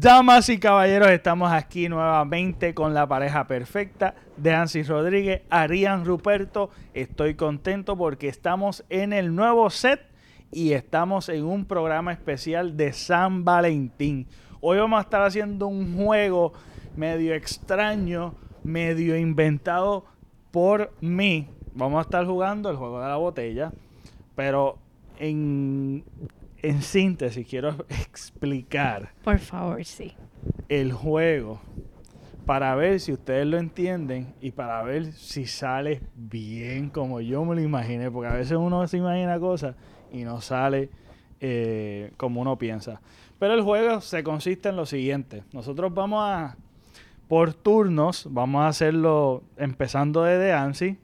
Damas y caballeros, estamos aquí nuevamente con la pareja perfecta de Ansis Rodríguez, Arián Ruperto. Estoy contento porque estamos en el nuevo set y estamos en un programa especial de San Valentín. Hoy vamos a estar haciendo un juego medio extraño, medio inventado por mí. Vamos a estar jugando el juego de la botella, pero en, en síntesis quiero explicar Por favor, sí. el juego para ver si ustedes lo entienden y para ver si sale bien como yo me lo imaginé, porque a veces uno se imagina cosas y no sale eh, como uno piensa. Pero el juego se consiste en lo siguiente. Nosotros vamos a, por turnos, vamos a hacerlo empezando desde ANSI.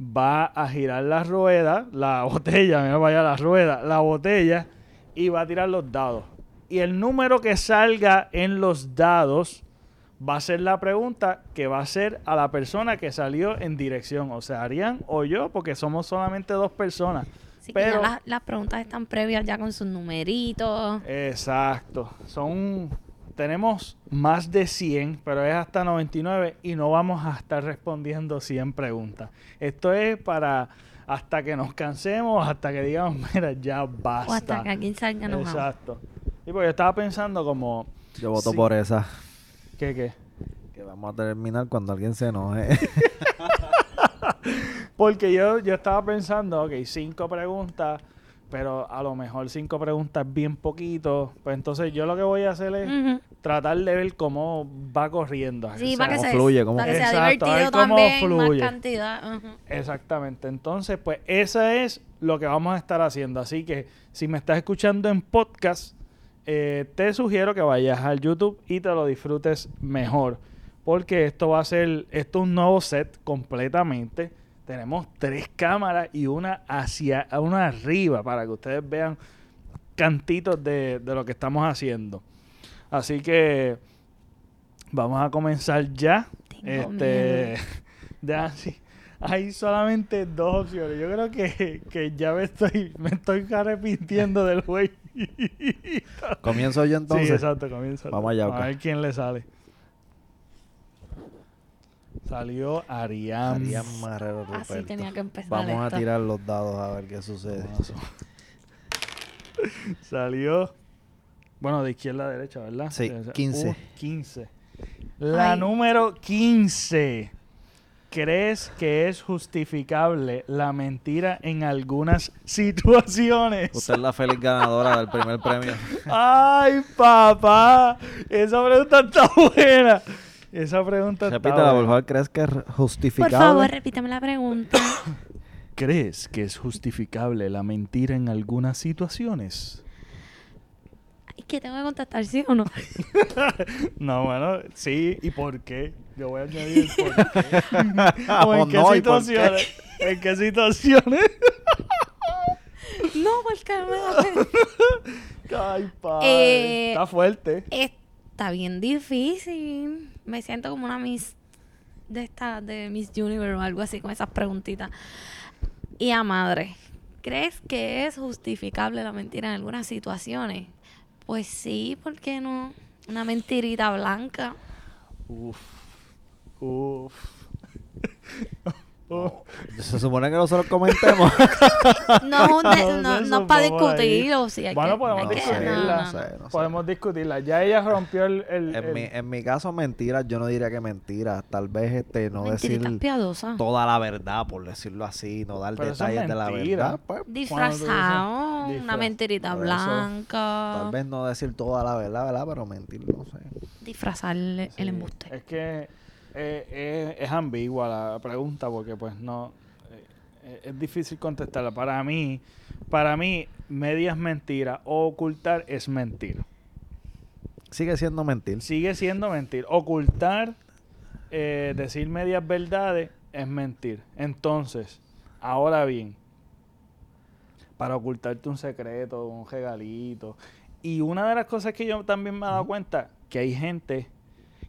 Va a girar la rueda, la botella, mira vaya la rueda, la botella, y va a tirar los dados. Y el número que salga en los dados va a ser la pregunta que va a ser a la persona que salió en dirección. O sea, Arián o yo, porque somos solamente dos personas. Así Pero- que ya las, las preguntas están previas ya con sus numeritos. Exacto. Son. Tenemos más de 100, pero es hasta 99 y no vamos a estar respondiendo 100 preguntas. Esto es para hasta que nos cansemos, hasta que digamos, mira, ya basta. O hasta que aquí salga enojado. Exacto. Y pues yo estaba pensando como, Yo voto Sí. por esa. ¿qué qué? Que vamos a terminar cuando alguien se enoje. Porque yo, yo estaba pensando, ok, cinco preguntas, pero a lo mejor cinco preguntas bien poquito. Pues entonces yo lo que voy a hacer es tratar de ver cómo va corriendo. Sí, para que, cómo se, fluye, cómo- para que sea Exacto, a ver divertido cómo también, fluye. más cantidad. ujú. Exactamente. Entonces, pues eso es lo que vamos a estar haciendo. Así que si me estás escuchando en podcast, eh, te sugiero que vayas al YouTube y te lo disfrutes mejor. Porque esto va a ser, esto es un nuevo set completamente. Tenemos tres cámaras y una hacia, una arriba para que ustedes vean cantitos de, de lo que estamos haciendo. Así que vamos a comenzar ya. Tengo este, ya, sí. Hay solamente dos opciones. Yo creo que, que ya me estoy, me estoy arrepintiendo del juego. Comienzo yo entonces. Sí, exacto, comienza. Vamos allá, A ver quién le sale. Salió Ariam. Arián Marrero Así Ruperto. tenía que empezar Vamos a tirar los dados a ver qué sucede. Salió. Bueno, de izquierda a derecha, ¿verdad? Sí, O sea, 15. uh, 15. La Ay. número 15. ¿Crees que es justificable la mentira en algunas situaciones? Usted es la feliz ganadora del primer premio. Ay, papá. Esa pregunta está buena. Esa pregunta está Repítela, por favor. ¿Crees que es Por justificable? favor, repítame la pregunta. ¿Crees que es justificable la mentira en algunas situaciones? Ay, que tengo que contestar sí o no. No, bueno, sí. ¿Y por qué? Yo voy a añadir el por qué. ¿O en qué no, ¿y por qué? situaciones? ¿En qué situaciones? no, porque no me da. Ay, padre. Eh, Está fuerte. Está bien difícil. Me siento como una Miss de esta, de Miss Universe o algo así, con esas preguntitas. Y a madre, ¿crees que es justificable la mentira en algunas situaciones? Pues sí, ¿por qué no? Una mentirita blanca. Uf. Uf. Se supone que nosotros comentemos. No es, un de- No no, es para discutirlo. Si hay Bueno, que- podemos discutirla. no, no, No sé, no. no sé. Podemos discutirla. Ya ella rompió el... el- En el- mi, en mi caso, mentiras, yo no diría que mentiras. Tal vez este no Mentiritas decir piadosas. toda la verdad, por decirlo así, no dar Pero eso es detalles de la verdad. Pues, Disfrazado, una mentirita por eso, blanca. tal vez no decir toda la verdad, ¿verdad? Pero mentir, no sé. Disfrazarle Sí, el embuste. Es que eh, es, es ambigua la pregunta porque pues no... eh, es difícil contestarla. Para mí, para mí, medias mentiras o ocultar es mentir. Sigue siendo mentir. Sigue siendo mentir. Ocultar, eh, decir medias verdades es mentir. Entonces, ahora bien, para ocultarte un secreto, un regalito. Y una de las cosas que yo también me he dado cuenta, que hay gente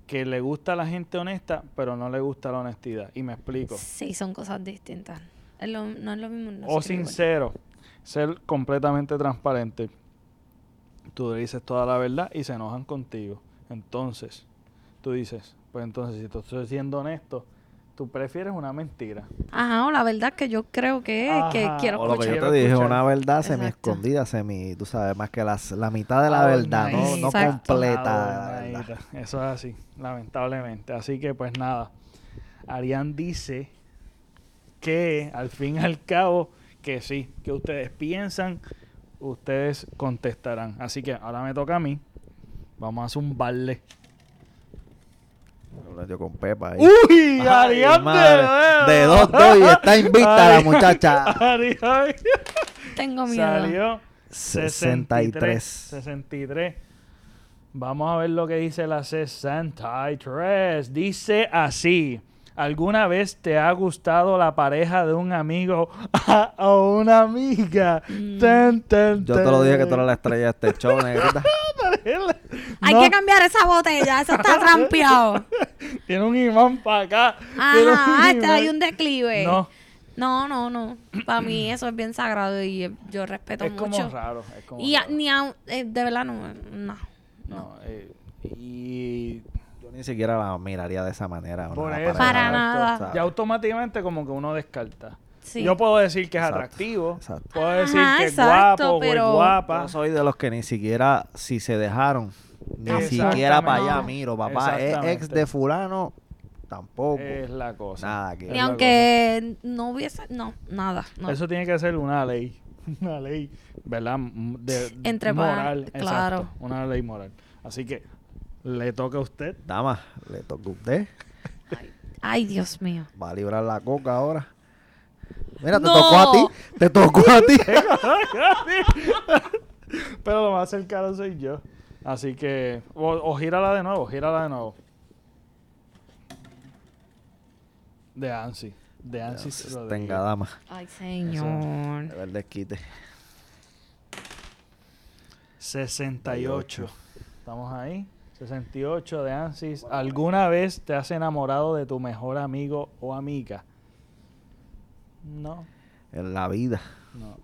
que le gusta a la gente honesta, pero no le gusta la honestidad. Y me explico. Sí, son cosas distintas. Es lo- no es lo mismo. no o sincero, ser completamente transparente. tú le dices toda la verdad y se enojan contigo. Entonces, tú dices, pues entonces si tú estoy siendo honesto, tú prefieres una mentira. Ajá, o la verdad que yo creo que es que Ajá, quiero O lo que yo escuchar. te dije, escuchar. una verdad semi escondida, semi, tú sabes, más que las, la mitad de la verdad, no, no completa. la Adornadita. verdad. Eso es así, lamentablemente. Así que pues nada, Arián dice que al fin y al cabo que sí, que ustedes piensan, ustedes contestarán. Así que ahora me toca a mí. Vamos a zumbarle. Lo metió con Pepa ahí. ¡Uy! Ay, madre, de dos, dos, y está invicta la Ay, muchacha. Arián. Tengo miedo. Salió 63. 63. 63. Vamos a ver lo que dice la 63. Dice así. ¿Alguna vez te ha gustado la pareja de un amigo o una amiga? Mm. Tan, tan, Yo te lo dije que tú eras la estrella de este show, negrita. Hay No, que cambiar esa botella, eso está trampeado. Tiene un imán para acá. Ajá, este, hay un declive. No, No, no, no. Para mí eso es bien sagrado y yo respeto es como mucho. raro. Es como Y a- raro. ni a, eh, de verdad no, no. No, eh, y ni siquiera la miraría de esa manera. Por eso. Para nada. ¿sabes? ya automáticamente como que uno descarta. Sí. Yo puedo decir que es Exacto, atractivo. exacto. Puedo decir Ajá, que es exacto, guapo o es pero- guapa. Yo soy de los que ni siquiera, si se dejaron, ni siquiera para allá miro, papá. Es ex de fulano, tampoco. Es la cosa. Nada que la aunque no hubiese, no, nada. No. Eso tiene que ser una ley. Una ley, ¿verdad? De, Entre moral. claro. exacto, Una ley moral. Así que le toca a usted. Dama, le toca a usted. Ay, Dios mío. Va a librar la coca ahora. Mira, te No. tocó a ti. Te tocó a ti. Pero lo más cercano soy yo. Así que. O, o gírala de nuevo, gírala de nuevo. De Ansi. De Ansi. Tenga, dama. Ay, señor. De ver desquite. 68. Estamos ahí. 68 de Ansis. ¿Alguna vez te has enamorado de tu mejor amigo o amiga? No, En la vida. no.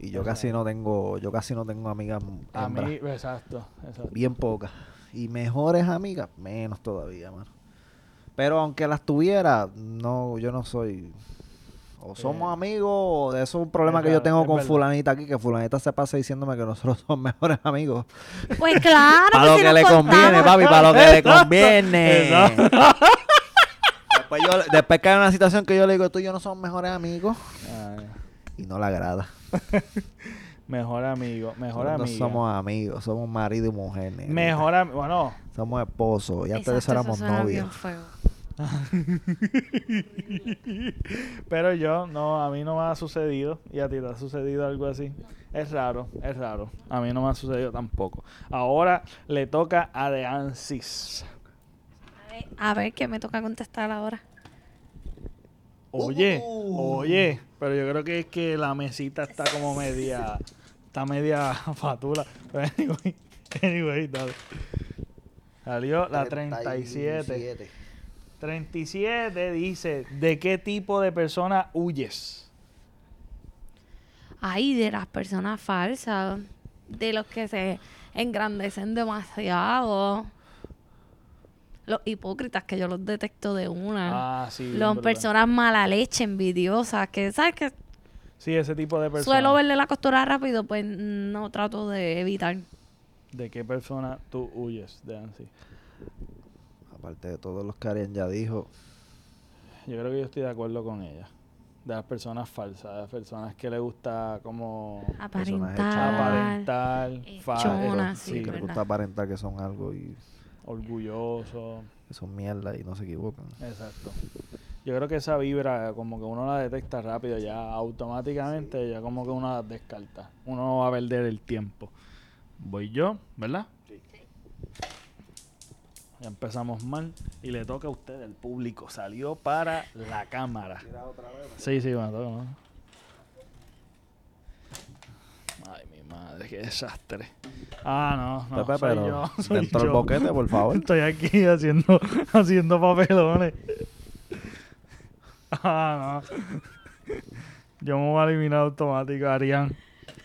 Y yo casi no tengo, yo casi no tengo amigas A hembras. mí, exacto, exacto. Bien pocas. Y mejores amigas, menos todavía, mano. Pero aunque las tuviera, no, yo no soy. O somos Eh, amigos, o eso es un problema es que yo tengo con verdad. fulanita aquí, que fulanita se pasa diciéndome que nosotros somos mejores amigos. Pues claro, para que lo si que le conviene, papi, para lo que le conviene. exacto. después, yo, después que hay una situación que yo le digo, tú y yo no somos mejores amigos, Ay, y no le agrada. mejor amigo, mejor Nosotros no amigo. somos amigos, somos marido y mujer. negrita. Mejor amigo. Bueno, Somos esposos, y antes de eso Exacto, éramos novios. Pero yo, no, a mí no me ha sucedido. Y a ti te ha sucedido algo así. Es raro, es raro. A mí no me ha sucedido tampoco. Ahora le toca a De Ansis. A ver, A ver, ¿qué me toca contestar ahora? Oye, Uh. oye, pero yo creo que es que la mesita está como media, está media fatula. Pero anyway, anyway, dale. Salió la 37. 37 dice, ¿de qué tipo de persona huyes? Ay, de las personas falsas, de los que se engrandecen demasiado. Los hipócritas que yo los detecto de una. Ah, sí. Las personas mala leche, envidiosas, que sabes que Sí, ese tipo de personas. suelo verle la costura rápido, pues no trato de evitar. ¿De qué persona tú huyes, Ansi? Aparte de todos los que Arian ya dijo, Yo creo que yo estoy de acuerdo con ella. De las personas falsas, de las personas que le gusta como Aparentar. aparentar, eh, sí, que les verdad. gusta aparentar que son algo y orgulloso. que son mierda y no se equivocan. Exacto. Yo creo que esa vibra, como que uno la detecta rápido, ya automáticamente, ya como que uno la descarta. Uno no va a perder el tiempo. Voy yo, ¿verdad? Empezamos mal. Y le toca a usted, el público. Salió para la cámara. Sí, sí, me toca, ¿no? Ay, mi madre, qué desastre. Ah, no, no, Pepe, soy pero yo, soy dentro del boquete, por favor. Estoy aquí haciendo, haciendo papelones. Ah, no. Yo me voy a eliminar automático, Arián.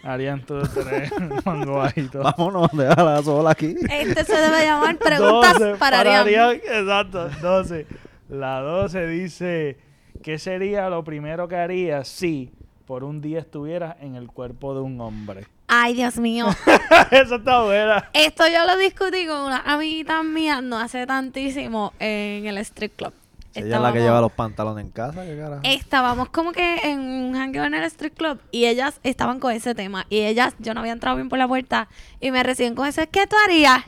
Harían tú tenés mango bajito. Vámonos, déjala sola aquí. Este se debe llamar preguntas 12 para Arián. Exacto, 12. La 12 dice, ¿qué sería lo primero que harías si por un día estuvieras en el cuerpo de un hombre? Ay, Dios mío. Eso está buena. Esto yo lo discutí con una amiguita mía no hace tantísimo en el strip club. Ella es la que lleva los pantalones en casa, ¿qué carajo? Estábamos como que en un hangueo en el strip club y ellas estaban con ese tema. Y ellas, yo no había entrado bien por la puerta y me reciben con eso, ¿qué tú harías?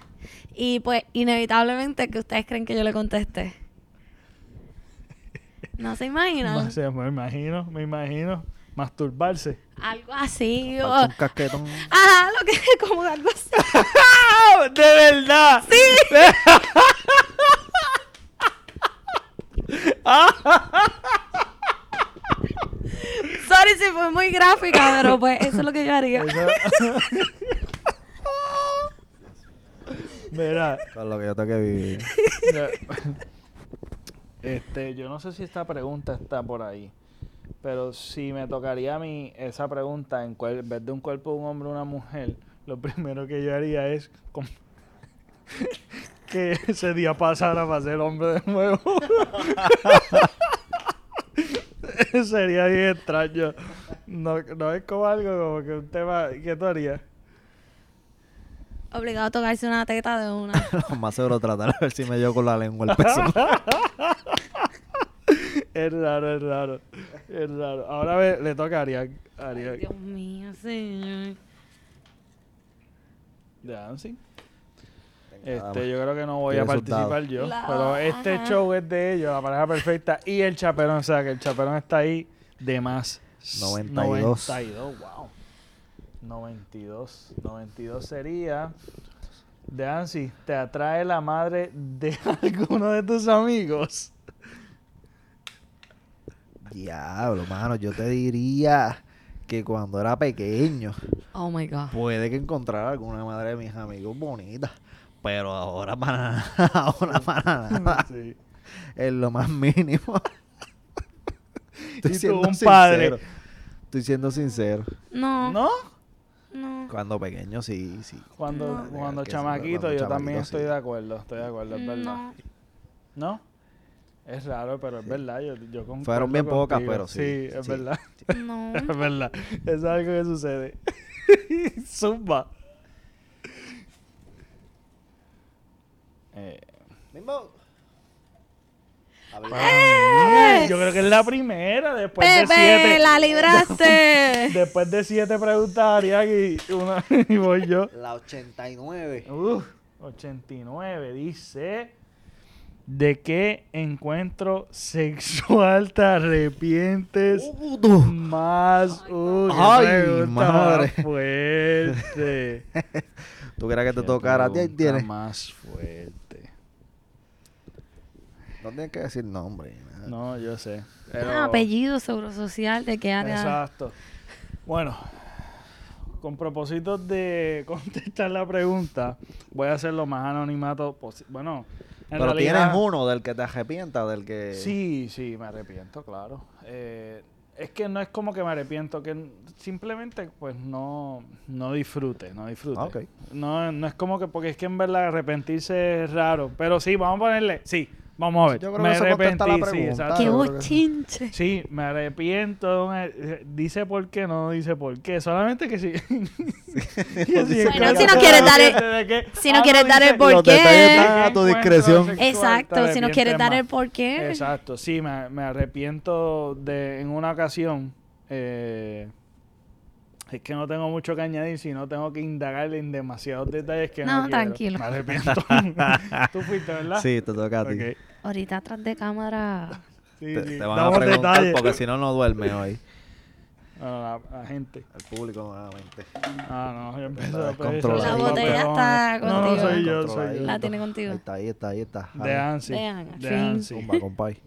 Y pues, inevitablemente, que ustedes creen que yo le contesté? No se imaginan. Sea, me imagino, me imagino. Masturbarse. Algo así. o- un casquetón. Ajá, lo que es como algo así. ¡De verdad! ¡Sí! Sorry si fue muy gráfica, pero pues eso es lo que yo haría. Mira, Con lo que yo tengo que vivir. este, yo no sé si esta pregunta está por ahí, pero si me tocaría a mí esa pregunta en, cual- en vez de un cuerpo de un hombre o una mujer, lo primero que yo haría es com- que ese día pasara para ser hombre de nuevo. Sería bien extraño. No, no es como algo como que un tema que tú harías. Obligado a tocarse una teta de una. Lo más seguro tratar de ver si me dio con la lengua el peso. Es raro, es raro. Es raro. Ahora ve- le toca a Arián. Arián. Dios mío, señor. de Dancing. Este, yo creo que no voy a participar dados. yo. La- Pero este ajá. show es de ellos, la pareja perfecta y el chaperón. O sea, que el chaperón está ahí de más. 92. 92, wow. 92. 92 sería. De Ansi, ¿te atrae la madre de alguno de tus amigos? Diablo, mano, yo te diría que cuando era pequeño Oh my God. puede que encontrara alguna madre de mis amigos bonita. Pero ahora para nada, ahora para nada. Sí. Es lo más mínimo. Y tú, un padre. Estoy siendo sincero. No. ¿No? No. Cuando pequeño sí, sí. Cuando, No. cuando chamaquito, cuando yo también estoy sí. de acuerdo. Estoy de acuerdo, es verdad. No. ¿No? Es raro, pero es verdad. Yo, yo Fueron bien pocas, pero sí, Sí, es sí. verdad. No. Es verdad. Es algo que sucede. Zumba. Eh, ¡Eh! yo creo que es la primera después de siete. la libraste. Después de siete preguntas, Arián, y, una, y voy yo. La 89. Uf, 89 dice ¿De qué encuentro sexual te arrepientes más? Uy, qué Ay, pregunta madre. más fuerte. ¿Tú quieres que te tocara a ti? Tienes. más fuerte. No tienes que decir nombre. nada. No, yo sé. pero- Ah, apellido, seguro social, ¿de qué área? Exacto. Bueno, con propósito de contestar la pregunta, voy a hacer lo más anonimato posible. Bueno, en Pero realidad, tienes uno del que te arrepientas, del que... Sí, sí, me arrepiento, claro. Eh, es que no es como que me arrepiento, que simplemente pues no, no disfrute, no disfrute. No, no es como que, porque es que en verdad arrepentirse es raro. Pero sí, vamos a ponerle, sí, vamos a ver. Yo creo me que eso contesta la arrepentí, sí, me arrepiento. eh, Dice por qué, no dice por qué. Solamente que Bueno, claro, si no quieres dar el- que- si no Ah, quieres dar el por qué. a tu discreción. sexual, Exacto, si no quieres dar el por qué. Exacto, sí, me, me arrepiento de en una ocasión. eh, es que no tengo mucho que añadir, si no tengo que indagar en demasiados detalles que no, No, quiero. tranquilo. Me arrepiento. Tú fuiste, ¿verdad? Sí, te toca a ti. Ahorita atrás de cámara. Sí, Te, sí. te van a Damos preguntar detalles. porque si no, no duerme hoy. La, la gente. El público nuevamente. Ah, no, yo empecé Está a pedir La botella pero- está No, no, contigo. soy yo, soy yo. La tiene contigo. Ahí está, ahí está, ahí está. De Ansi. De Ansi. De Fin. Ansi. Zumba, compay.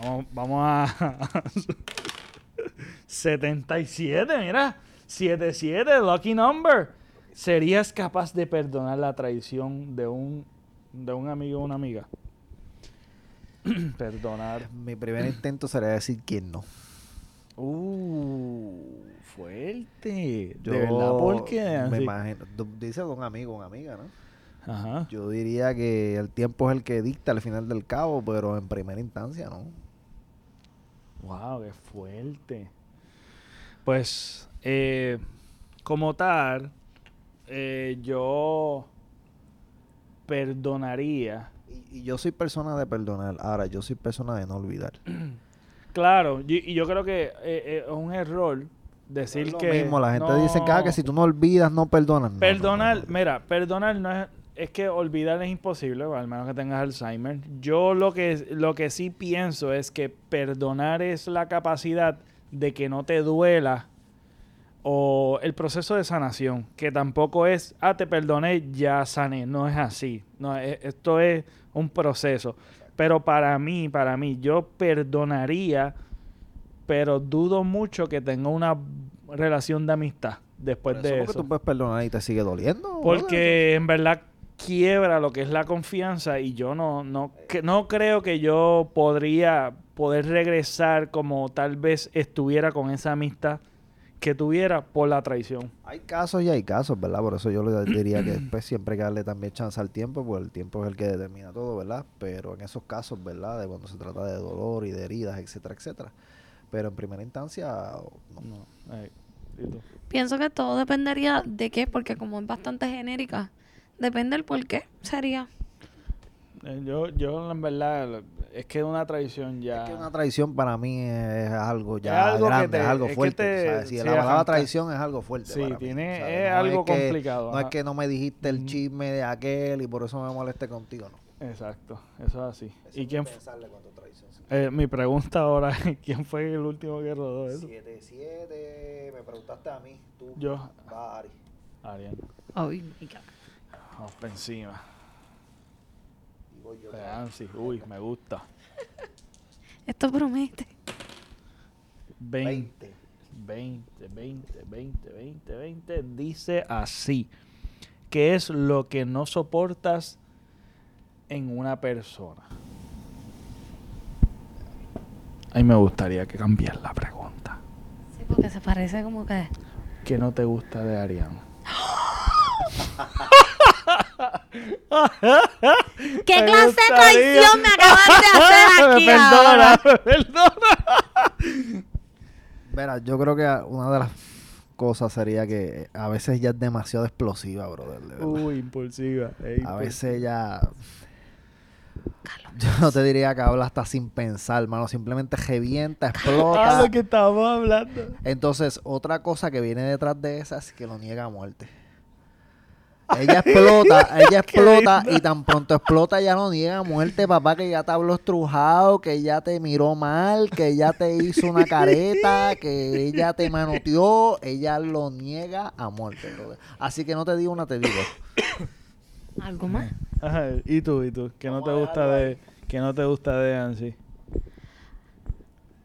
Vamos, vamos a... 77, mira. 77, lucky number. ¿Serías capaz de perdonar la traición de un, de un amigo o una amiga? perdonar. Mi primer intento sería decir quién no. Uh, fuerte. Yo de verdad, ¿por qué? Me imagino. Dice de un amigo, una amiga, ¿no? Ajá. Yo diría que el tiempo es el que dicta al final del cabo, pero en primera instancia, ¿no? Wow, qué fuerte. Pues, eh, como tal, eh, yo perdonaría. Y, y yo soy persona de perdonar. Ahora, yo soy persona de no olvidar. Claro, y, y yo creo que eh, eh, es un error decir es lo que. mismo, la gente no, dice que, ah, que si tú no olvidas, no perdonas. No, Perdonar, no. mira, perdonar no es. Es que olvidar es imposible, al menos que tengas Alzheimer. Yo lo que, lo que sí pienso es que perdonar es la capacidad de que no te duela o el proceso de sanación, que tampoco es, ah, te perdoné, ya sané. No es así. No, e- esto es un proceso. Pero para mí, para mí, yo perdonaría, pero dudo mucho que tenga una relación de amistad después Por de eso eso. tú puedes perdonar y te sigue doliendo. Porque en verdad quiebra lo que es la confianza y yo no, no, que, no creo que yo podría poder regresar como tal vez estuviera con esa amistad que tuviera por la traición. Hay casos y hay casos, ¿verdad? Por eso yo le diría que después siempre hay que darle también chance al tiempo, porque el tiempo es el que determina todo, ¿verdad? Pero en esos casos, ¿verdad? De cuando se trata de dolor y de heridas, etcétera, etcétera. Pero en primera instancia, no. No, eh. Pienso que todo dependería de qué, porque como es bastante genérica, depende del por qué sería. Eh, yo, yo en verdad es que una traición ya. Es que una traición para mí es algo ya Es algo grande, te- es algo es que fuerte. Si sí, la palabra traición es algo fuerte. Sí, para tiene- es No algo que- complicado, No es que no me dijiste el chisme de aquel y por eso me molesté contigo, no. Exacto, eso es así. ¿Y quién eh, mi pregunta ahora es quién fue el último que rodó eso? 7-7, me preguntaste a mí, tú. Yo, Va, Ari. Ariel, para encima. Voy yo. Nancy, uy, me gusta. Esto promete. 20, 20, 20, 20, 20, 20. Dice así. ¿Qué es lo que no soportas en una persona? A mí me gustaría que cambies la pregunta. Sí, porque se parece como que... ¿Qué no te gusta de Arián? ¿Qué Me clase de traición me acabas de hacer aquí perdona, ahora? perdona. Mira, yo creo que una de las cosas sería que a veces ya es demasiado explosiva, brother. de. Uy, impulsiva. ey, a veces ya. Yo no te diría que habla hasta sin pensar, mano. Simplemente revienta, Ah, explota. lo que estábamos hablando. Entonces, otra cosa que viene detrás de esa es que lo niega a muerte. Ella explota, ella explota y tan pronto explota ya lo niega a muerte, papá, que ya te habló estrujado, que ya te miró mal, que ya te hizo una careta, que ella te manoteó, ella lo niega a muerte, brother. Así que no te digo una, te digo. ¿Algo más? Ajá, ¿y tú, y tú? ¿Qué no te gusta de, qué no te gusta de Ansi?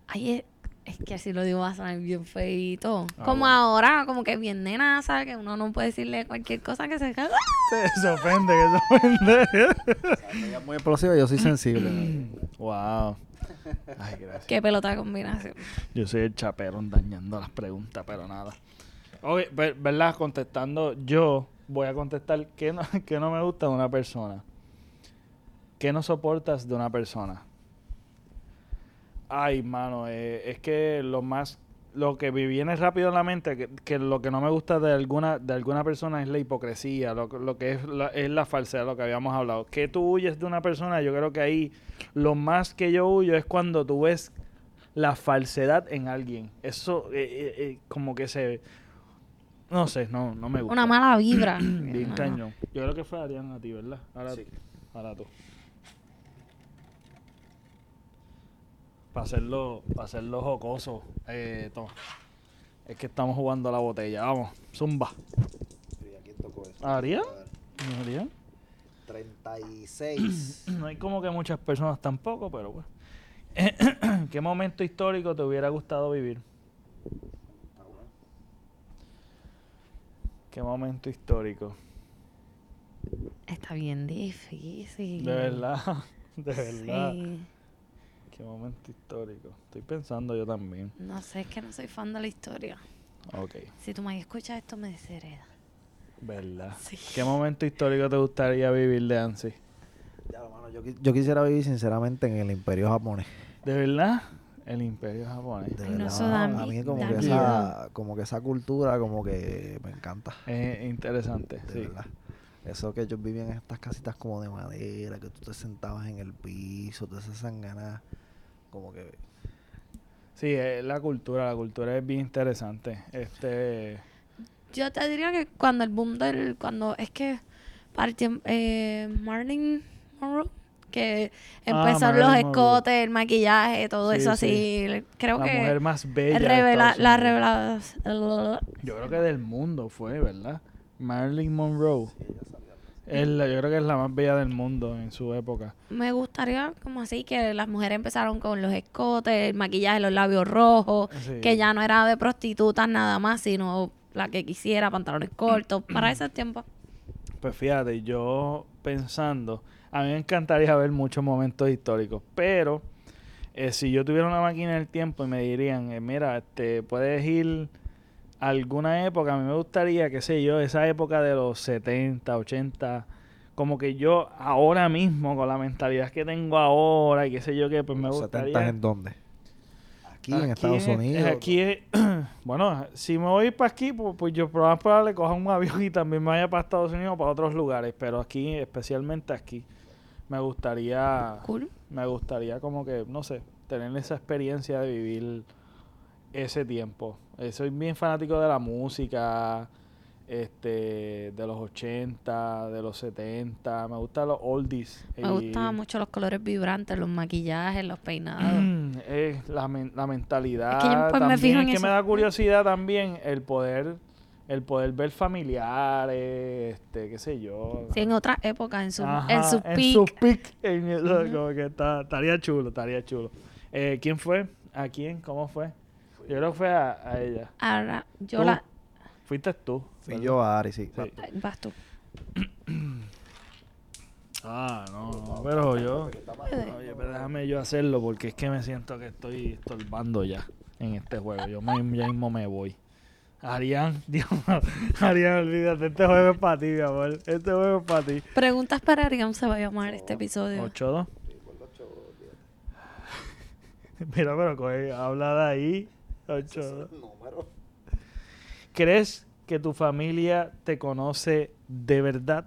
Ay, es, que así lo digo va a sonar bien feito. Ah, como bueno. ahora, como que bien nena, ¿sabes? Que uno no puede decirle cualquier cosa que se caga. Se, se ofende, que se ofende. Ella es muy explosiva, yo soy sensible. wow. Ay, gracias. Qué pelota de combinación. Yo soy el chaperón dañando las preguntas, pero nada. Oye, ver- ¿verdad? Contestando, yo voy a contestar qué no, qué no me gusta de una persona. ¿Qué no soportas de una persona? Ay, mano, eh, es que lo más, lo que me viene rápido en la mente, que, que lo que no me gusta de alguna, de alguna persona es la hipocresía, lo, que- lo que es la, es la falsedad, lo que habíamos hablado. Que tú huyes de una persona, yo creo que ahí lo más que yo huyo es cuando tú ves la falsedad en alguien. Eso eh, eh, eh, como que se... No sé, no, no me gusta. Una mala vibra. Bien cañón. Yo creo que fue Ariana a ti, ¿verdad? Ahora, Sí. ahora tú. Para hacerlo, para hacerlo jocoso, eh, toma. Es que estamos jugando a la botella. Vamos, zumba. ¿Arián? ¿Arián? 36. No hay como que muchas personas tampoco, pero bueno. ¿Qué momento histórico te hubiera gustado vivir? ¿Qué momento histórico? Está bien difícil. De verdad, de verdad. Sí. Qué momento histórico. Estoy pensando yo también. No sé, es que no soy fan de la historia. Ok, Si tu mamá escucha esto, me deshereda. verdad. Sí. ¿Qué momento histórico te gustaría vivir de Ansi? Ya, mano, yo, yo quisiera vivir sinceramente en el imperio japonés. ¿De verdad? El imperio japonés. De Ay, verdad, da a mi- mí como da que, esa, como que esa cultura como que me encanta. Es interesante, De sí. verdad. Eso que ellos vivían en estas casitas como de madera, que tú te sentabas en el piso, todas esas sanganas, como que... Sí, es la cultura, la cultura es bien interesante. Este, Yo te diría que cuando el boom del... Cuando es que... Eh, Marilyn Monroe. Que Ah, empezaron los escotes, el maquillaje, todo Sí, eso sí. así. Creo la que... mujer más bella. revela, la revelación... Yo creo que del mundo fue, ¿verdad? Marilyn Monroe. Es la- yo creo que es la más bella del mundo en su época. Me gustaría como así que las mujeres empezaron con los escotes, el maquillaje, los labios rojos, Sí. que ya no era de prostitutas nada más, sino la que quisiera, pantalones cortos, para ese tiempo. Pues fíjate, yo pensando, a mí me encantaría ver muchos momentos históricos, pero eh, si yo tuviera una máquina del tiempo y me dirían, eh, mira, este, puedes ir alguna época, a mí me gustaría, qué sé yo, esa época de los 70, 80, como que yo ahora mismo, con la mentalidad que tengo ahora y qué sé yo, que pues me ¿Los gustaría... 70 en dónde? Aquí, en Estados es- Unidos. Aquí es- bueno, si me voy para aquí, pues, pues yo probablemente probable coja un avión y también me vaya para Estados Unidos o para otros lugares, pero aquí, especialmente aquí, me gustaría, Cool. me gustaría como que, no sé, tener esa experiencia de vivir ese tiempo. Eh, soy bien fanático de la música, este, de los 80, de los 70, me gustan los oldies. Me gustaban mucho los colores vibrantes, los maquillajes, los peinados. Eh, la, men- la mentalidad. Es que yo, pues, me también fijo en es que eso. me da curiosidad también el poder el poder ver familiares, este, qué sé yo. Sí, en otras épocas, en su, Ajá, en su en peak. su peak, en eso, Ujú. como que está, estaría chulo, estaría chulo. Eh, ¿Quién fue? ¿A quién? ¿Cómo fue? Yo creo que fue a, a ella. Ahora, yo ¿Tú? la... Fuiste tú. Fui ¿verdad? yo a Ari, sí. Sí. Ay, Vas tú. Ah, no, no, pero yo... Oye, pero déjame yo hacerlo porque es que me siento que estoy estorbando ya en este juego. Yo me, ya mismo me voy. Arián, Dios Arián, olvídate, este juego es para ti, mi amor. Este juego es para ti. Preguntas para Arián se va a llamar este episodio. 8-2. Mira, pero coge, habla de ahí. 8-2. ¿Crees que tu familia te conoce de verdad?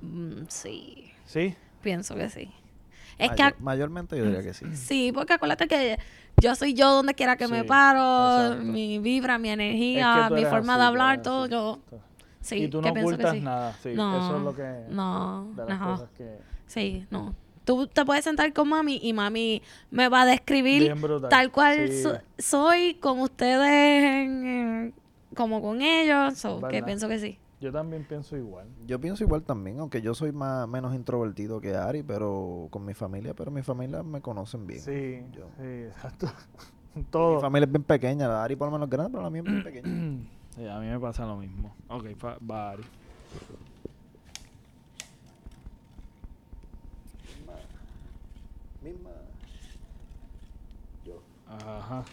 Mm, sí, ¿Sí? pienso que sí. Es Mayor- que mayormente yo diría que sí. Sí, porque acuérdate que yo soy yo donde quiera que me paro, exacto. mi vibra, mi Es que energía, mi forma así, de hablar, todo así. yo. Sí, y tú que no que ocultas sí. nada, sí. No, Eso es lo que... No, de las no. cosas que... Sí, no. Tú te puedes sentar con mami y mami me va a describir tal cual Sí. so- soy con ustedes, en- en- como con ellos, so, que pienso que sí. Yo también pienso igual. Yo pienso igual también, aunque yo soy más menos introvertido que Ari, pero con mi familia, pero mi familia me conocen bien. Sí, Yo- sí, exacto. Mi Todo. familia es bien pequeña, la Ari por lo menos grande, pero la mía es bien pequeña. Sí, a mí me pasa lo mismo. Ok, va Ari. Misma. Yo. Ajá.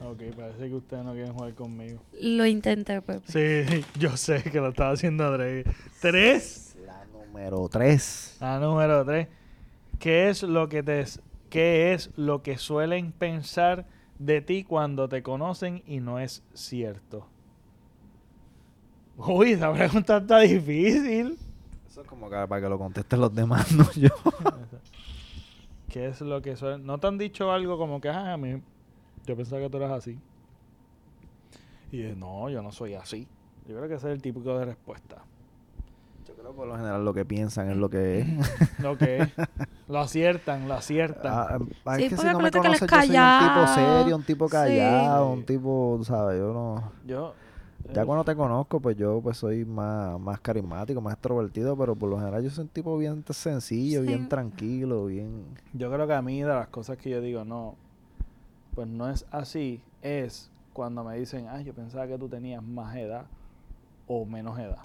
Ok, parece que ustedes no quieren jugar conmigo. Lo intenté, Pepe. Sí, yo sé que lo estaba haciendo André. ¿Tres? La número 3. La número tres. ¿Qué es lo que te qué es lo que suelen pensar de ti cuando te conocen y no es cierto? Uy, esa pregunta está difícil. Eso es como que para que lo contesten los demás, no yo. ¿Qué es lo que suelen? ¿No te han dicho algo como que, ah, a mí, yo pensaba que tú eras así? Y dices, no, yo no soy así. Yo creo que ese es el típico de respuesta. Yo creo que por lo general lo que piensan es lo que es. Lo que es. Lo aciertan, lo aciertan. Ah, ah, Sí, es que porque si no me acuérdate que conoces, yo soy un tipo serio, un tipo Sí. callado, Sí. un tipo, tú ¿sabes? Yo no... yo. Ya cuando te conozco, pues yo pues soy más, más carismático, más extrovertido, pero por lo general yo soy un tipo bien sencillo, Sí. bien tranquilo, bien... Yo creo que a mí de las cosas que yo digo, no, pues no es así, es cuando me dicen, ah, yo pensaba que tú tenías más edad o menos edad.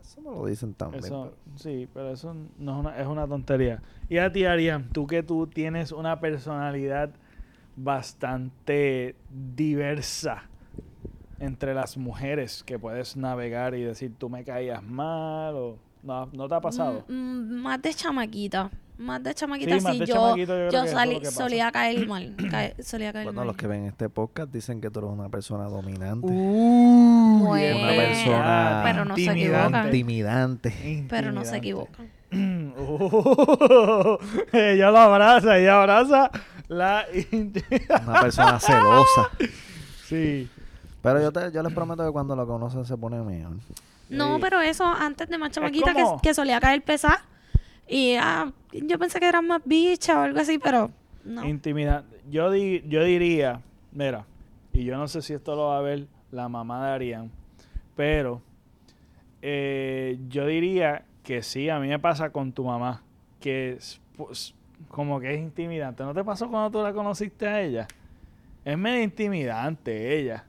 Eso me lo dicen también. Eso, pero- sí, pero eso no es una, es una tontería. Y a ti, Arián, tú que tú tienes una personalidad bastante diversa entre las mujeres que puedes navegar y decir tú me caías mal o no, ¿no te ha pasado. Mm, mm, más de chamaquita. Más de chamaquita, Sí, más sí. de yo chamaquito yo salí- solía caer mal. cae- solía caer Bueno, mal. los que ven este podcast dicen que tú eres una persona dominante. Uh, una persona pero no se intimidante. equivocan. Intimidante. Pero no se equivocan. Uh, ella lo abraza, ella abraza la intimidad. Una persona celosa. Sí. Pero yo, te, yo les prometo que cuando lo conocen se pone mejor. No, Sí. pero eso antes de más chamaquita que, que solía caer pesada. Y ah, yo pensé que eran más bicha o algo así, pero no. Intimidad. Yo, di- yo diría, mira, y yo no sé si esto lo va a ver la mamá de Arián, pero eh, yo diría que sí, a mí me pasa con tu mamá, que es, pues, como que es intimidante. ¿No te pasó cuando tú la conociste a ella? Es medio intimidante ella.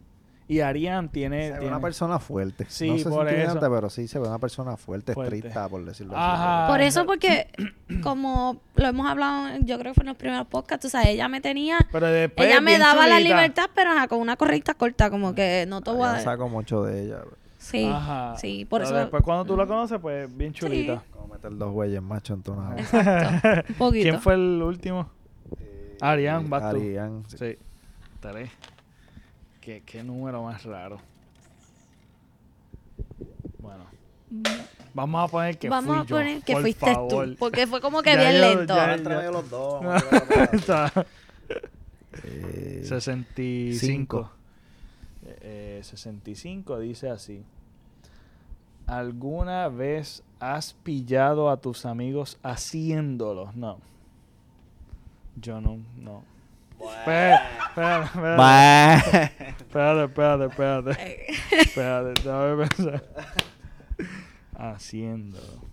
Y Arián tiene... Se ve tiene- una persona fuerte. Sí, no sé si por intimidante, eso. pero sí se ve una persona fuerte, Fuerte. estricta, por decirlo Ajá. así. Por eso, porque como lo hemos hablado, yo creo que fue en los primeros podcasts, o sea, ella me tenía, Pero después ella me daba la libertad, pero ajá, con una correcta corta, como que no te voy a saco mucho de ella. Sí, Ajá. sí, por Pero eso. después cuando tú la conoces, pues bien chulita. Como meter dos güeyes machos en tu nave. Exacto. Un poquito. ¿Quién fue el último? Arián, vas tú. Arián, sí. Sí. Tres. ¿Qué, qué número más raro. Bueno. Vamos a poner que Vamos fui a poner yo, que por fuiste favor. tú, porque fue como que Ya bien yo- lento. ya- medio los dos. Eh, 65. Cinco. Eh, 65 dice así. ¿Alguna vez has pillado a tus amigos haciéndolo? No. Yo no, no. Espérate, espérate, espérate, espérate, espérate, déjame pensar. Haciéndolo.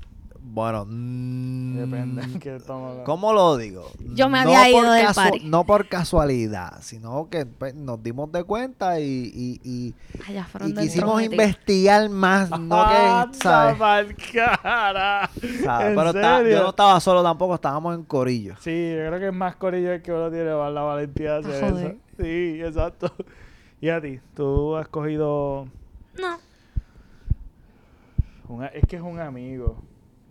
Bueno, mm, Depende en qué estamos ¿Cómo lo digo? Yo me había ido del party. No por casualidad, sino que pues, nos dimos de cuenta y, y, y, Allá y fueron dentro quisimos de ti. investigar más, no que, ¿sabes? cara. ¿Sabes? ¿En Pero está- yo no estaba solo tampoco, estábamos en corillo. Sí, yo creo que es más corillo el que uno tiene más la valentía de hacer joder. eso. Sí, exacto. Y a ti, tú has cogido... No, un es que es un amigo.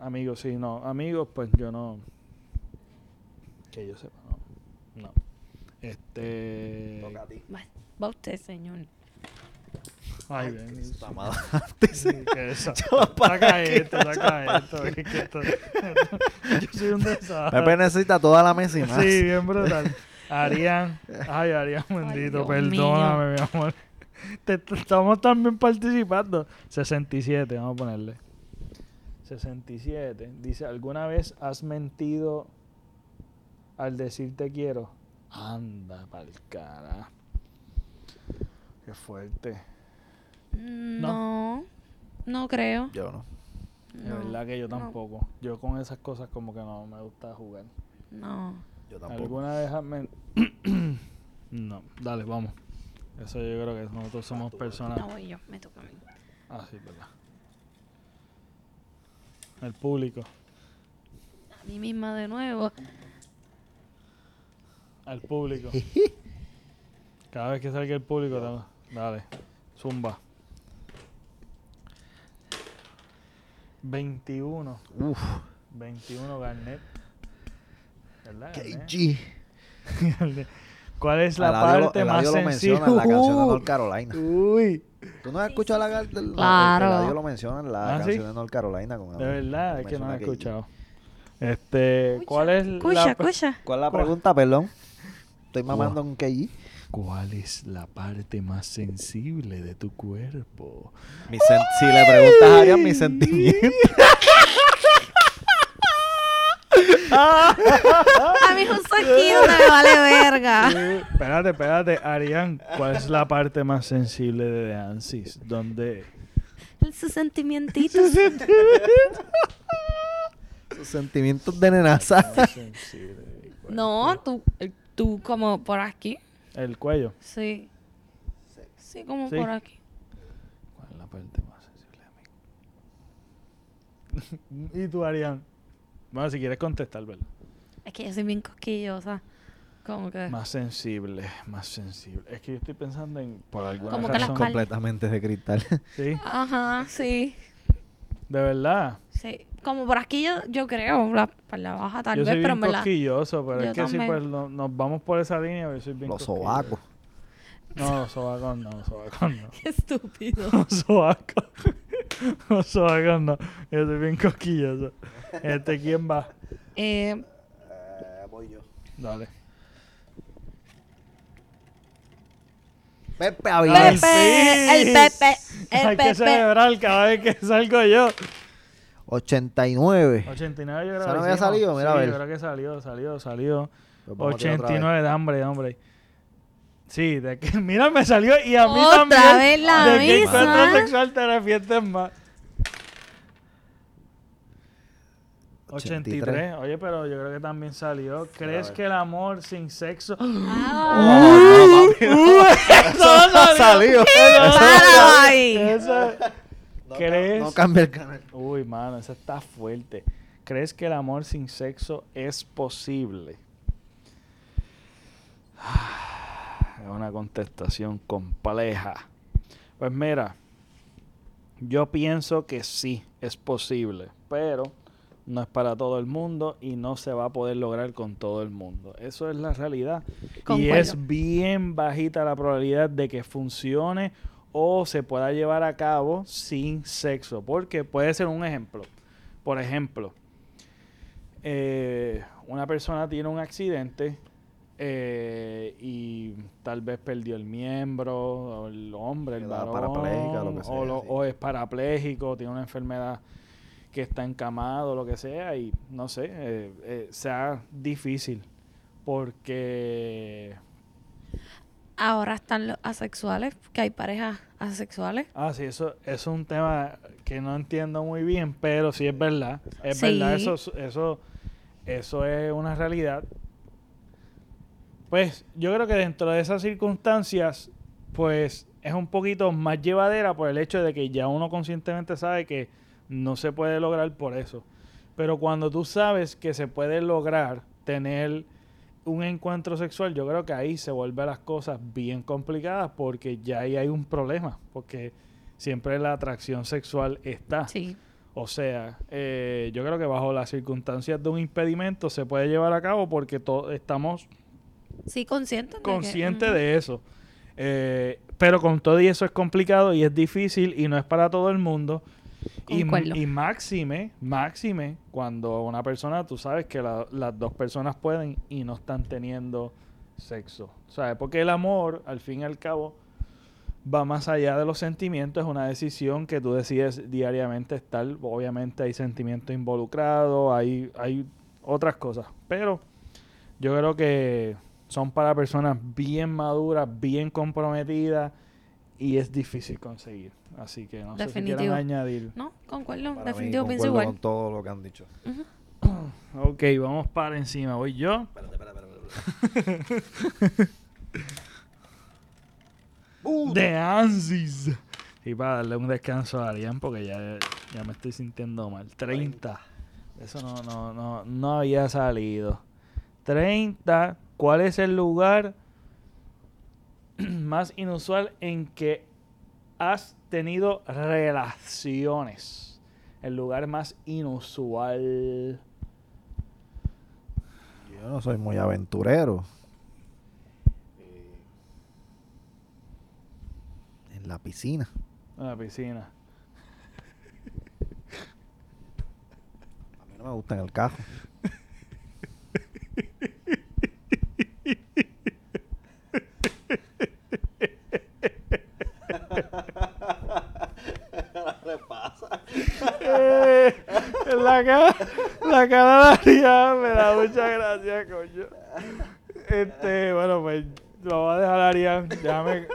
Amigo, sí, no. Amigos, pues yo no... Que yo sepa, no. No. Este... va, va usted, señor. Ay, ven. Está mal. Sí, que eso. Yo, ¿para Saca esto, saca esto. Yo soy un desastre. Pepe necesita toda la mesa y más. Sí, bien brutal. Arián. Ay, Arián, bendito. Dios perdóname, mi amor. Te, te- estamos también participando. 67, vamos a ponerle. 67. Dice, ¿alguna vez has mentido al decir te quiero? Anda, pa'l cara. Qué fuerte. No, no creo. Yo no. De No, verdad que yo no, tampoco. Yo con esas cosas como que no me gusta jugar. No. Yo tampoco. ¿Alguna vez has men- No, dale, vamos. Eso yo creo que nosotros somos personas... No voy yo, me toca a mí. Ah, sí, verdad. El público. A mí misma de nuevo. Al público. Cada vez que salga el público, dale, dale. Zumba. 21. Uf. 21 Garnet. ¿Verdad? KG. Garnet. ¿Cuál es la Eladio lo- parte más Eladio lo menciona en la canción de North Carolina. Uy, ¿Tú no has escuchado la canción? Claro. Eladio lo menciona en la ¿Ah, sí? canción de North Carolina. Con de verdad, es que no menciona he escuchado. Este, ¿cuál es Escucha, la escucha. ¿Cuál es la ¿Cuál? pregunta, perdón? Estoy mamando un KG. ¿Cuál es la parte más sensible de tu cuerpo? Mi sen- si le preguntas a Arián, mis sentimientos. A mí es un saquito que me vale verga. Espérate, espérate, Arián, ¿cuál es la parte más sensible de Ansis? ¿Dónde? Sus sentimientitos. Sus sentimientos de nenaza. sensible de cuerpo? No, tú, tú como por aquí. El cuello. Sí. Sí, como Sí. por aquí. ¿Cuál es la parte más sensible de mi ¿Y tú, Arián? Bueno, si quieres contestar, ¿verdad? Es que yo soy bien cosquillosa. Como que. Más sensible, más sensible. Es que yo estoy pensando en, por alguna Como que la razón. espalda- Completamente de cristal. Sí, Ajá, sí. de verdad. Sí. Como por aquí yo, yo creo, la espalda baja tal yo vez, soy pero en verdad. cosquilloso, pero yo es que si también. pues no- nos vamos por esa línea, yo soy bien Los sobacos. No, los sobacos no, los sobacos no. Qué estúpido. Los sobacos. Los sobacos no. Yo soy bien cosquilloso. Este, ¿quién va? eh, voy yo. Dale. Pepe Avilés. Pepe, el. Pepe, el Hay que celebrar cada vez que salgo yo. 89. 89 yo creo ¿Esa que no había salido? Mira a Sí, ver. yo creo que salió, salió, salió. Pues vamos a tirar otra vez. 89 de hambre, de hombre. Sí, de que, mira, me salió y a mí Otra también. vez la de que misma. encuentro sexual te arrepientes más. 83. 83. Oye, pero yo creo que también salió. ¿Crees que el amor sin sexo? Ah, Oh, no, papi. Eso no ha salido. Eso- Páralo ahí. eso- No, ¿Crees? No cambia el canal. Uy, mano, esa está fuerte. ¿Crees que el amor sin sexo es posible? Es una contestación compleja. Pues mira, yo pienso que sí, es posible, pero no es para todo el mundo y no se va a poder lograr con todo el mundo. Eso es la realidad. Y es bien bajita la probabilidad de que funcione o se pueda llevar a cabo sin sexo. Porque puede ser un ejemplo. Por ejemplo, eh, una persona tiene un accidente eh, y tal vez perdió el miembro, o el hombre, el varón, o, lo- o es parapléjico, tiene una enfermedad que está encamado, lo que sea, y no sé, eh, eh, sea difícil porque... Ahora están los asexuales, que hay parejas asexuales. Ah, sí, eso, eso es un tema que no entiendo muy bien, pero sí es verdad. Es Sí. verdad, eso, eso, eso es una realidad. Pues yo creo que dentro de esas circunstancias, pues es un poquito más llevadera por el hecho de que ya uno conscientemente sabe que no se puede lograr por eso. Pero cuando tú sabes que se puede lograr tener un encuentro sexual, yo creo que ahí se vuelven las cosas bien complicadas porque ya ahí hay un problema, porque siempre la atracción sexual está. Sí. O sea, eh, yo creo que bajo las circunstancias de un impedimento se puede llevar a cabo porque todos estamos Sí, conscientes. de que- conscientes Ujú. de eso. Eh, pero con todo y eso es complicado y es difícil y no es para todo el mundo. Y, y máxime, máxime, cuando una persona, tú sabes que la- las dos personas pueden y no están teniendo sexo. ¿Sabes? Porque el amor, al fin y al cabo, va más allá de los sentimientos, es una decisión que tú decides diariamente estar. Obviamente hay sentimientos involucrados, hay, hay otras cosas. Pero yo creo que son para personas bien maduras, bien comprometidas y es difícil conseguir. Así que no sé si Definitivo. quieran añadir. No, concuerdo. Para mí, Definitivo, pienso concuerdo igual. con todo lo que han dicho. Ok, vamos para encima. Voy yo. Espérate, espérate, espérate. De Ansis. Y para darle un descanso a Arián porque ya, ya me estoy sintiendo mal. 30. Eso no, no, no, no había salido. 30. ¿Cuál es el lugar más inusual en que has tenido relaciones? El lugar más inusual. Yo no soy muy aventurero. En la piscina. En la piscina. A mí no me gusta en el cajo. La cara, la cara de Arián me da mucha gracia, coño. Este, bueno, pues lo voy a dejar a Arián. Déjame.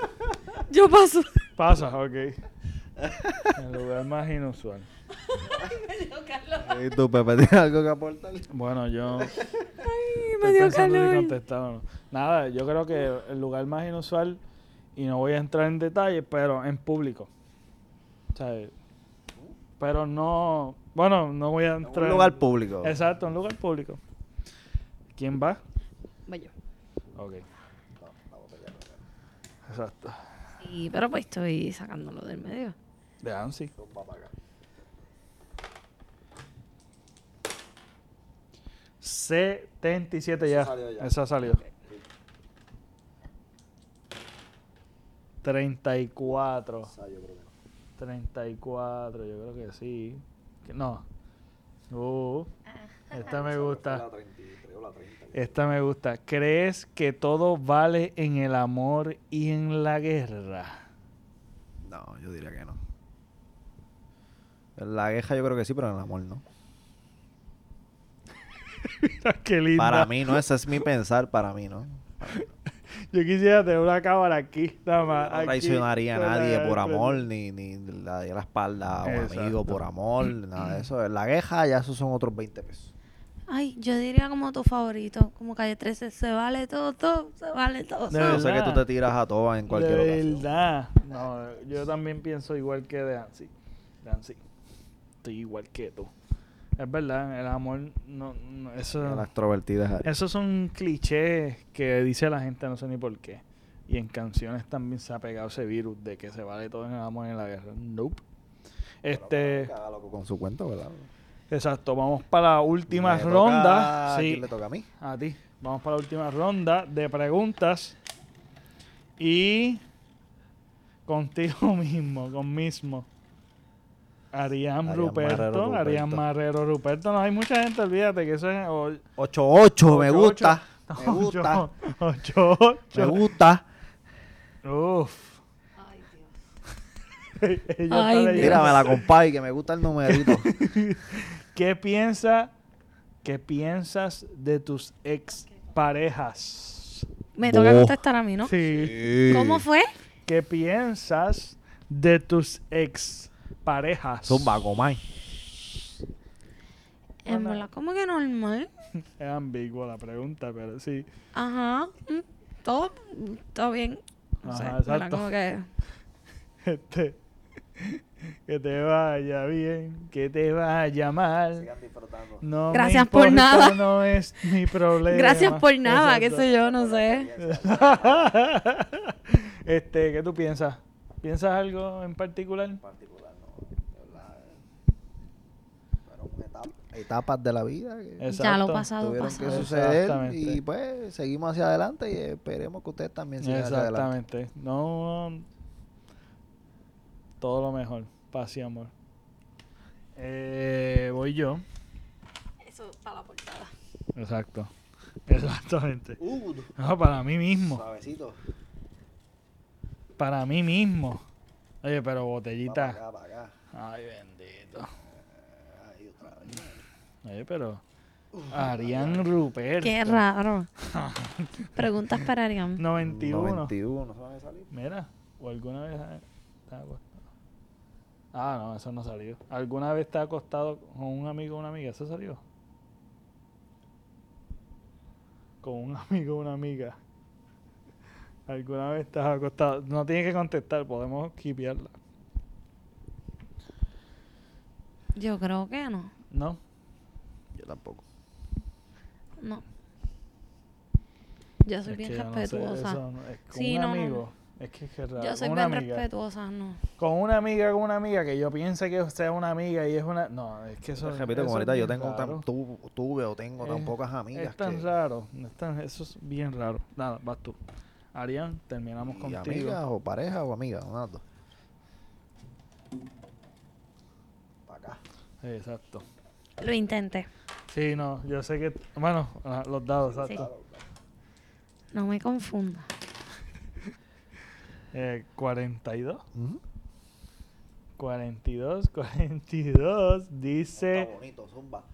Yo paso. Pasa, ok. El lugar más inusual. ¿Y tú, Pepe, tienes algo que aportar? Bueno, yo. Ay, me dio calor. no. Nada, yo creo que el lugar más inusual, y no voy a entrar en detalles, pero en público. O sea, pero no. Bueno, no voy a entrar. Un en- lugar público. Exacto, un lugar público. ¿Quién va? Voy yo. Ok. Exacto. Sí, pero pues estoy sacándolo del medio. De Ansi. Acá. C77 ya. salió ya. Esa salió. 34. Que no. 34, yo creo que sí. Que- No. Uh, esta me gusta. La 33 o la 30. Esta me gusta. ¿Crees que todo vale en el amor y en la guerra? No, yo diría que no. En la queja yo creo que sí, pero en el amor no. Mira qué linda. Para mí no, ese es mi pensar, para mí no. Yo quisiera tener una cámara aquí, nada más. No aquí, traicionaría a la- nadie por con- amor, ni, ni daría la espalda a un Exacto. amigo por amor, nada de eso. La queja ya esos son otros 20 pesos. Ay, yo diría como tu favorito, como calle 13, se vale todo, todo, se vale todo. De. Yo sé que tú te tiras a todas en cualquier de ocasión. verdad. No, yo también pienso igual que de Ansi. De Ansi. Estoy igual que tú. Es verdad, el amor, no, no, eso, La extrovertida esos son clichés que dice la gente, no sé ni por qué. Y en canciones también se ha pegado ese virus de que se vale todo en el amor y en la guerra. Nope. Este, haga loco con su cuento, ¿verdad? exacto, vamos para la última Me toca- ronda. ¿a Sí, le toca a mí? a ti. Vamos para la última ronda de preguntas. Y contigo mismo, con mismo. Arián Arián Ruperto, Marrero Arián. Marrero Ruperto. No hay mucha gente, olvídate que eso es. o- 8-8, me gusta. ocho. Me gusta. 8, Me 8. gusta. Uf. Ay, Dios. Tírame la compadre, que me gusta el numerito. ¿Qué piensa, qué piensas de tus ex parejas? Me toca contestar a mí, ¿no? Sí. ¿Cómo fue? ¿Qué piensas de tus ex parejas? Zumba, comay. En verdad, como que normal. Es ambigua la pregunta, pero sí. Ajá. mm, Todo, todo bien. No sé, Ajá, ¿verdad? exacto. Como que... Este, que te vaya bien, que te vaya mal. disfrutando. No me Gracias por importa, nada. No es mi problema. Gracias por nada, qué Exacto. sé yo, no sé. este, ¿qué tú piensas? ¿Piensas algo en particular? particular, no. de verdad, Fueron etap- etapas de la vida que Exacto. Ya lo pasado, tuvieron que pasado. suceder Exactamente. y pues seguimos hacia adelante y esperemos que ustedes también sigan hacia adelante. Exactamente. No. Todo lo mejor. Paz y amor. Eh, voy yo. Eso para la portada. Exacto. Exactamente. Uh, No, para mí mismo. suavecito. Para mí mismo. Oye, pero Va botellita. para acá, para acá. Ay. Oye, pero. Arián Rupert. Qué raro. Preguntas para Arián. 91. 91, ¿se van a salir? Mira, o alguna vez acostado. Ah, no, eso no salió. ¿Alguna vez te ha acostado con un amigo o una amiga? ¿Eso salió? Con un amigo o una amiga. ¿Alguna vez te has acostado? No tienes que contestar, podemos kipearla. Yo creo que no. ¿No? Tampoco. No. Yo soy Es bien no sé, respetuosa. eso no- es con Sí, un no, no, no. amigo. Es que es que es raro. Yo soy con una bien amiga. respetuosa, no. Con una amiga, con una amiga que yo piense que sea una amiga y es una. No, es que eso. Te repito, como ahorita es yo tengo tan, tu- tuve o tengo tan Eh, pocas amigas Es tan que, raro. es tan- eso es bien raro. Nada, vas tú. Arián, terminamos y contigo. amigas o pareja o amigas, una dos. Para acá. Exacto. Lo intenté. Sí, no, yo sé que. Bueno, ah, los dados, Sí. exacto. No me confunda. Eh, 42. Ujú. 42, 42. Dice. Está bonito, zumba.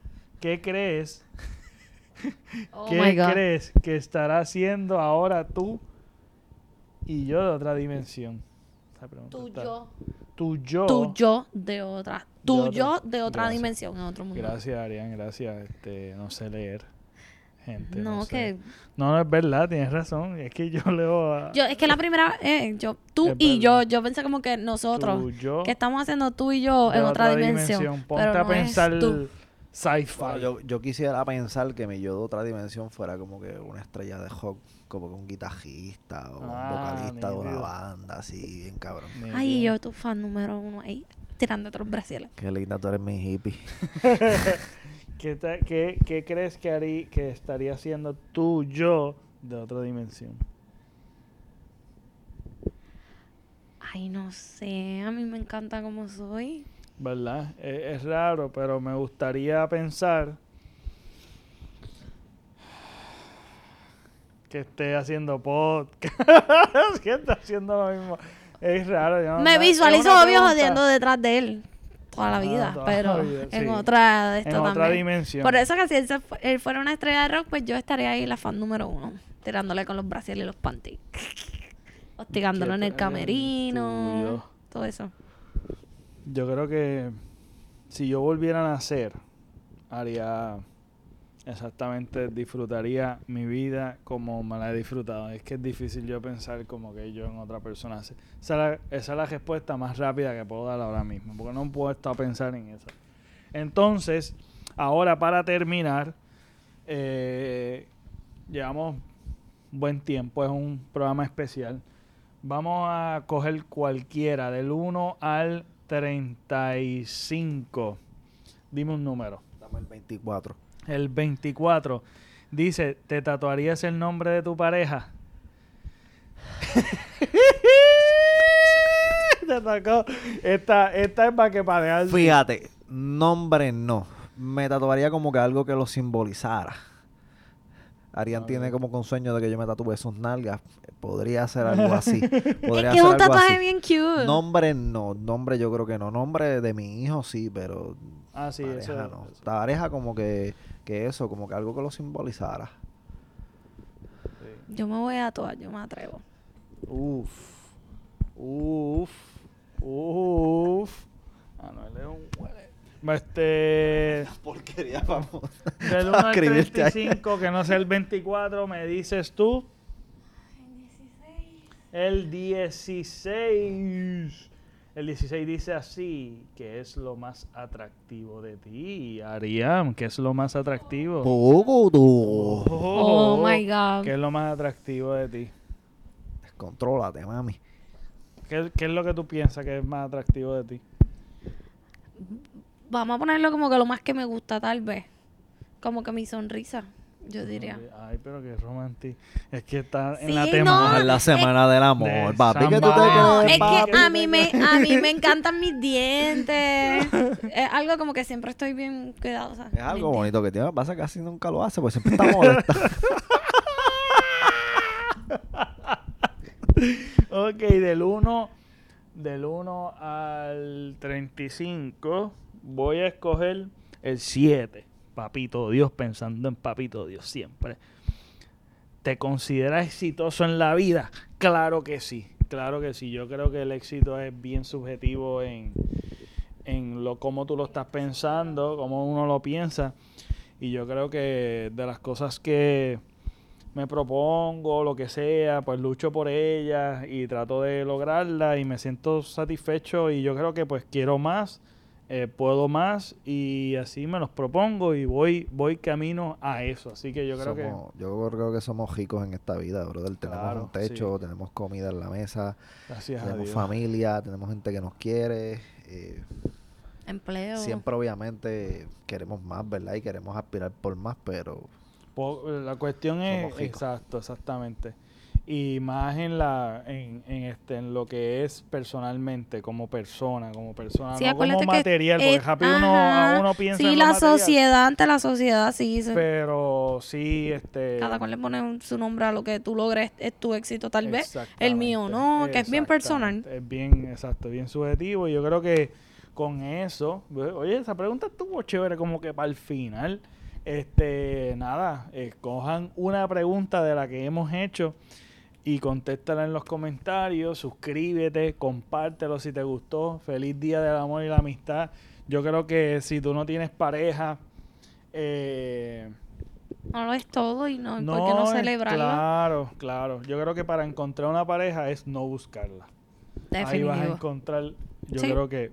¿Qué crees? Oh ¿Qué my God. crees que estará haciendo ahora tú y yo de otra dimensión? Esa pregunta Tu está- yo. Tu yo. Tu yo de otra. Tu otra- yo de otra Gracias. dimensión, en otro mundo. Gracias, Arián, gracias. Este, no sé leer. Gente, no, No, sé. que. No, no es verdad, tienes razón. Es que yo leo a Yo, es que la primera. Eh, yo, tú Es y yo. verdad. Yo pensé como que nosotros. tu yo Que estamos haciendo tú y yo de en otra, dimensión. Ponte pero a no es pensar tú. Sci-fi. Bueno, yo, yo quisiera pensar que mi yo de otra dimensión fuera como que una estrella de rock, como que un guitarrista o Ah, un vocalista de una banda, así, bien cabrón. Ni Ay, yo tu fan número uno ahí, tirando otros brasiles. Qué linda tú eres mi hippie. ¿Qué, te- qué- qué crees que, harí- que estaría haciendo tú, yo, de otra dimensión? Ay, no sé, a mí me encanta como soy. ¿Verdad? E- Es, raro, pero me gustaría pensar que esté haciendo podcast, que esté haciendo lo mismo. Es raro. yo no- me es visualizo obvio jodiendo detrás de él toda la Ah, vida, toda pero la vida, en sí. otra esto En otra también. dimensión. Por eso que si él, se él fuera una estrella de rock, pues yo estaría ahí la fan número uno, tirándole con los brasiles y los panties. Hostigándolo en el camerino, todo eso. Yo creo que si yo volviera a nacer, haría exactamente, disfrutaría mi vida como me la he disfrutado. Es que es difícil yo pensar como que yo en otra persona. Esa es la, esa es la respuesta más rápida que puedo dar ahora mismo, porque no puedo estar a pensar en eso. Entonces, ahora para terminar, eh, llevamos buen tiempo, es un programa especial. Vamos a coger cualquiera, del 1 al 35. Dime un número. Dame el 24. El 24 dice, ¿te tatuarías el nombre de tu pareja? Te atacó. Esta, esta es para que para dejar... Fíjate, nombre no. Me tatuaría como que algo que lo simbolizara. Arián A tiene como un sueño de que yo me tatúe sus nalgas. Podría ser algo así. Podría es que es un tatuaje así. bien cute. Nombre no, nombre yo creo que no. Nombre de mi hijo sí, pero Ah, sí, pareja eso, no. eso. Pareja como que, que eso, como que algo que lo simbolizara. Sí. Yo me voy a tatuar, yo me atrevo. Uf. Uf. Uf. Ah, no, él es un huele. Este... Porquería, vamos. Del 1 al Escribirte ahí. 35, que no sea el 24, me dices tú. El 16. El 16 dice así, que es lo más atractivo de ti, Ariam, que es lo más atractivo. Poco tú. Oh, my God. ¿Qué es lo más atractivo de ti? Contrólate, mami. ¿Qué, qué es lo que tú piensas que es más atractivo de ti? Vamos a ponerlo como que lo más que me gusta, tal vez. Como que mi sonrisa, yo diría. Ay, pero qué romántico. Es que está en Sí, la no, tema. Es la semana del amor, de papi. que tú te Samba. No, es papi? que a mí me, a mí me encantan mis dientes. Es algo como que siempre estoy bien cuidadosa. Es algo bonito que tiene. Pasa que casi nunca lo hace, pues siempre está molesta. Ok, del 1 del 1 al 35 voy a escoger el 7. Papito Dios, pensando en Papito Dios siempre. ¿Te consideras exitoso en la vida? Claro que sí, claro que sí. Yo creo que el éxito es bien subjetivo en, en lo cómo tú lo estás pensando, cómo uno lo piensa. Y yo creo que de las cosas que me propongo, lo que sea, pues lucho por ellas y trato de lograrla y me siento satisfecho y yo creo que pues quiero más, eh, puedo más y así me los propongo y voy voy camino a eso. Así que yo creo que yo creo que somos ricos en esta vida, brother. Tenemos Claro, un techo, sí. tenemos comida en la mesa, gracias a tenemos Dios. familia, tenemos gente que nos quiere. eh, Empleo. siempre, obviamente, queremos más, ¿verdad? Y queremos aspirar por más, pero La cuestión es exacto, exactamente. Y más en la en, en este en lo que es personalmente como persona, como persona, Sí, no como que, material, porque eh, rápido uno, uno piensa Sí, en la sociedad, ante la sociedad, sí. se- Pero sí, este. cada cual le pone su nombre a lo que tú logres, es tu éxito tal vez. El mío no, que es bien personal. Es bien, exacto, bien subjetivo. Y yo creo que con eso, oye, esa pregunta estuvo chévere como que para el final. Este, nada, escojan una pregunta de la que hemos hecho y contéstala en los comentarios, suscríbete, compártelo si te gustó. Feliz Día del Amor y la Amistad. Yo creo que si tú no tienes pareja, eh, No lo es todo y no, ¿por qué no celebrarlo? Claro, claro. Yo creo que para encontrar una pareja es no buscarla. Ahí vas a encontrar, yo Sí. creo que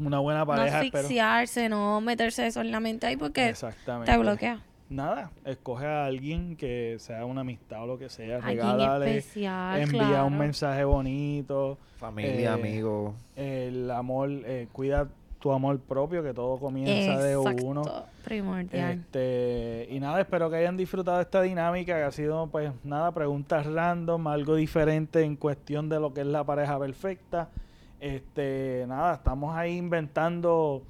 una buena no pareja. espero- asfixiarse, no meterse eso en la mente ahí porque te bloquea. Nada, escoge a alguien que sea una amistad o lo que sea. Alguien Regálale, especial, envía claro. un mensaje bonito. Familia, Eh, amigos. El amor, eh, cuida tu amor propio, que todo comienza de uno. Primordial. Este, y nada, espero que hayan disfrutado esta dinámica, que ha sido, pues, nada, preguntas random, algo diferente en cuestión de lo que es la pareja perfecta. Este, nada, estamos ahí inventando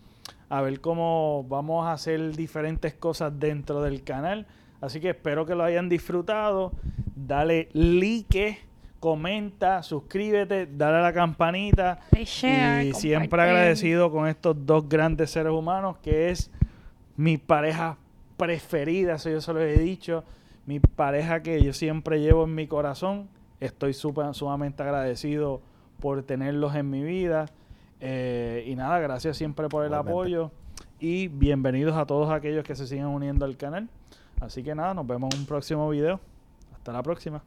a ver cómo vamos a hacer diferentes cosas dentro del canal. Así que espero que lo hayan disfrutado. Dale like, comenta, suscríbete, dale a la campanita. Share, y siempre agradecido con estos dos grandes seres humanos que es mi pareja preferida, eso yo se lo he dicho, mi pareja que yo siempre llevo en mi corazón. Estoy súper- sumamente agradecido por tenerlos en mi vida. Eh, y nada, gracias siempre por el Igualmente. apoyo y bienvenidos a todos aquellos que se siguen uniendo al canal. Así que nada, nos vemos en un próximo video. Hasta la próxima.